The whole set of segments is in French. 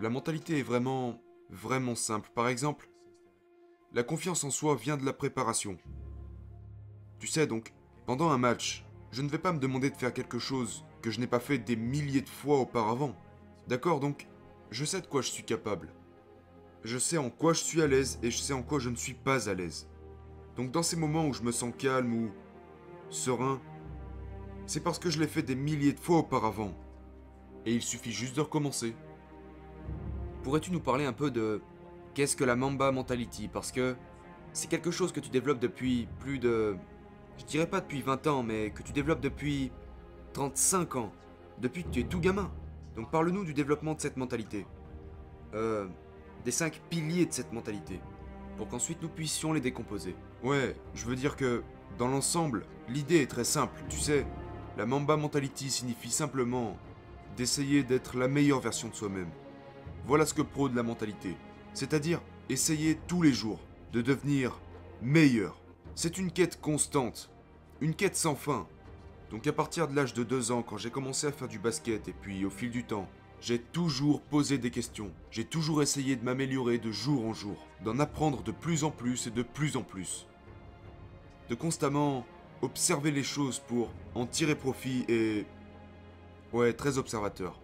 la mentalité est vraiment, vraiment simple. Par exemple, la confiance en soi vient de la préparation. Tu sais donc, pendant un match, je ne vais pas me demander de faire quelque chose que je n'ai pas fait des milliers de fois auparavant. D'accord donc, je sais de quoi je suis capable. Je sais en quoi je suis à l'aise et je sais en quoi je ne suis pas à l'aise. Donc dans ces moments où je me sens calme ou serein, c'est parce que je l'ai fait des milliers de fois auparavant. Et il suffit juste de recommencer. Pourrais-tu nous parler un peu de qu'est-ce que la Mamba Mentality? Parce que c'est quelque chose que tu développes depuis plus de... Je dirais pas depuis 20 ans, mais que tu développes depuis 35 ans. Depuis que tu es tout gamin. Donc parle-nous du développement de cette mentalité. Euh, des cinq piliers de cette mentalité. Pour qu'ensuite nous puissions les décomposer. Ouais, je veux dire que, dans l'ensemble, l'idée est très simple. Tu sais, la Mamba Mentality signifie simplement d'essayer d'être la meilleure version de soi-même. Voilà ce que prône la mentalité. C'est-à-dire essayer tous les jours de devenir meilleur. C'est une quête constante, une quête sans fin. Donc à partir de l'âge de 2 ans, quand j'ai commencé à faire du basket et puis au fil du temps, j'ai toujours posé des questions. J'ai toujours essayé de m'améliorer de jour en jour, d'en apprendre de plus en plus et de plus en plus. De constamment observer les choses pour en tirer profit et... Ouais, très observateur.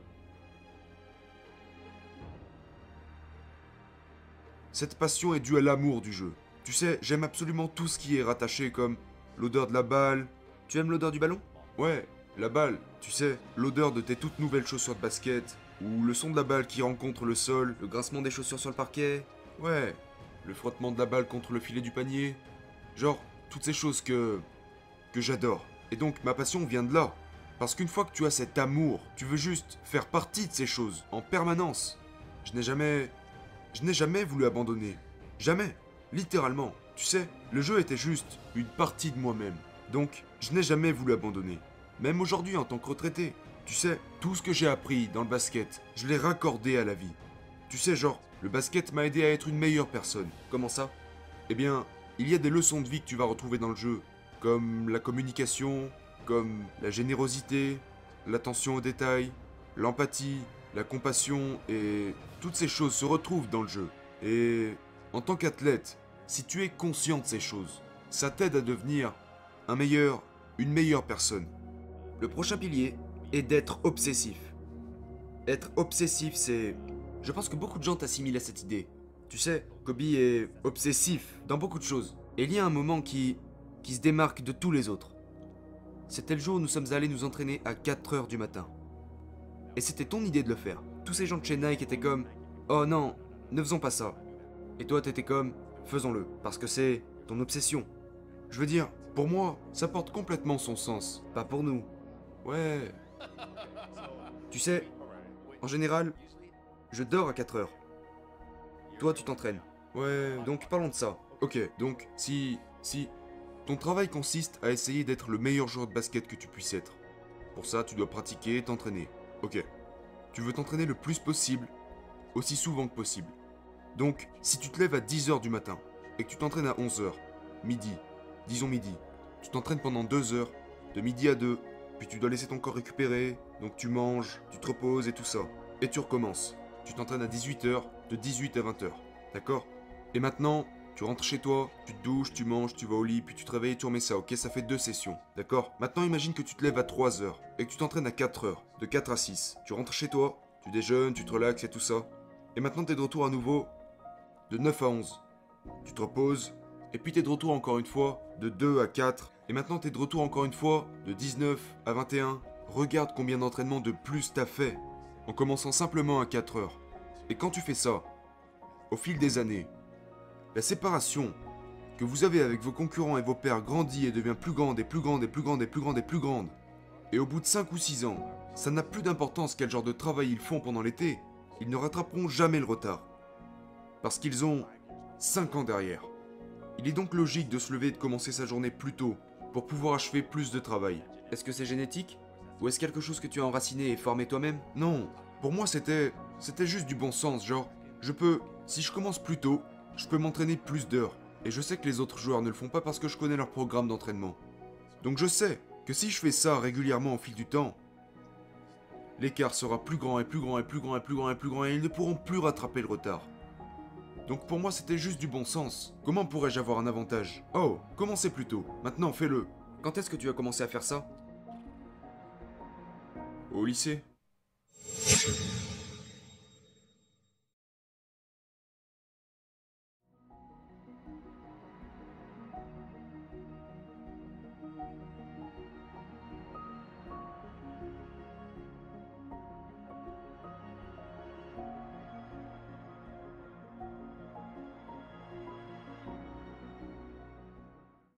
Cette passion est due à l'amour du jeu. Tu sais, j'aime absolument tout ce qui est rattaché comme l'odeur de la balle. Tu aimes l'odeur du ballon? Ouais, la balle, tu sais, l'odeur de tes toutes nouvelles chaussures de basket, ou le son de la balle qui rencontre le sol, Le grincement des chaussures sur le parquet ouais, le frottement de la balle contre le filet du panier. Genre, toutes ces choses que. que j'adore. Et donc, ma passion vient de là. Parce qu'une fois que tu as cet amour, tu veux juste faire partie de ces choses, en permanence. Je n'ai jamais. Je n'ai jamais voulu abandonner. Jamais. Littéralement. Tu sais, le jeu était juste une partie de moi-même. Donc, je n'ai jamais voulu abandonner. Même aujourd'hui en tant que retraité. Tu sais, tout ce que j'ai appris dans le basket, je l'ai raccordé à la vie. Tu sais, genre, le basket m'a aidé à être une meilleure personne. Comment ça? Eh bien, il y a des leçons de vie que tu vas retrouver dans le jeu, comme la communication, comme la générosité, l'attention aux détails, l'empathie, la compassion et toutes ces choses se retrouvent dans le jeu. Et en tant qu'athlète, si tu es conscient de ces choses, ça t'aide à devenir un meilleur, une meilleure personne. Le prochain pilier est d'être obsessif. Être obsessif, c'est... Je pense que beaucoup de gens t'assimilent à cette idée. Tu sais, Kobe est obsessif dans beaucoup de choses. Et il y a un moment qui... qui se démarque de tous les autres. C'était le jour où nous sommes allés nous entraîner à 4h du matin. Et c'était ton idée de le faire. Tous ces gens de chez Nike étaient comme Oh non, ne faisons pas ça. Et toi t'étais comme Faisons-le, parce que c'est ton obsession. Je veux dire, pour moi, ça porte complètement son sens. Pas pour nous. Ouais, Tu sais, en général, je dors à 4 heures. Toi, tu t'entraînes. ouais. Donc parlons de ça. Ok, donc si si ton travail consiste à essayer d'être le meilleur joueur de basket que tu puisses être. Pour ça, tu dois pratiquer et t'entraîner. Ok. Tu veux t'entraîner le plus possible, aussi souvent que possible. Donc, si tu te lèves à 10h du matin et que tu t'entraînes à 11h, midi, disons midi, tu t'entraînes pendant 2 heures, de midi à 2, puis tu dois laisser ton corps récupérer, donc tu manges, tu te reposes et tout ça. Et tu recommences. Tu t'entraînes à 18h, de 18 à 20h. D'accord? Et maintenant, tu rentres chez toi, tu te douches, tu manges, tu vas au lit, puis tu te réveilles et tu remets ça, ok Ça fait deux sessions, d'accord? Maintenant imagine que tu te lèves à 3h et que tu t'entraînes à 4h, de 4 à 6. Tu rentres chez toi, tu déjeunes, tu te relaxes et tout ça. Et maintenant t'es de retour à nouveau de 9 à 11. Tu te reposes, et puis t'es de retour encore une fois de 2 à 4. Et maintenant t'es de retour encore une fois de 19 à 21. Regarde combien d'entraînements de plus t'as fait en commençant simplement à 4 heures. Et quand tu fais ça, au fil des années, la séparation que vous avez avec vos concurrents et vos pairs grandit et devient plus grande et plus grande et plus grande et plus grande et plus grande. Et au bout de 5 ou 6 ans, ça n'a plus d'importance quel genre de travail ils font pendant l'été, ils ne rattraperont jamais le retard. Parce qu'ils ont 5 ans derrière. Il est donc logique de se lever et de commencer sa journée plus tôt pour pouvoir achever plus de travail. Est-ce que c'est génétique? Ou est-ce quelque chose que tu as enraciné et formé toi-même? Non, pour moi c'était c'était juste du bon sens, genre je peux si je commence plus tôt, je peux m'entraîner plus d'heures et je sais que les autres joueurs ne le font pas parce que je connais leur programme d'entraînement. Donc je sais que si je fais ça régulièrement au fil du temps, l'écart sera plus grand et plus grand et plus grand et plus grand et plus grand et ils ne pourront plus rattraper le retard. Donc pour moi c'était juste du bon sens. Comment pourrais-je avoir un avantage? Oh, commencez plus tôt. Maintenant fais-le. Quand est-ce que tu as commencé à faire ça? Au lycée?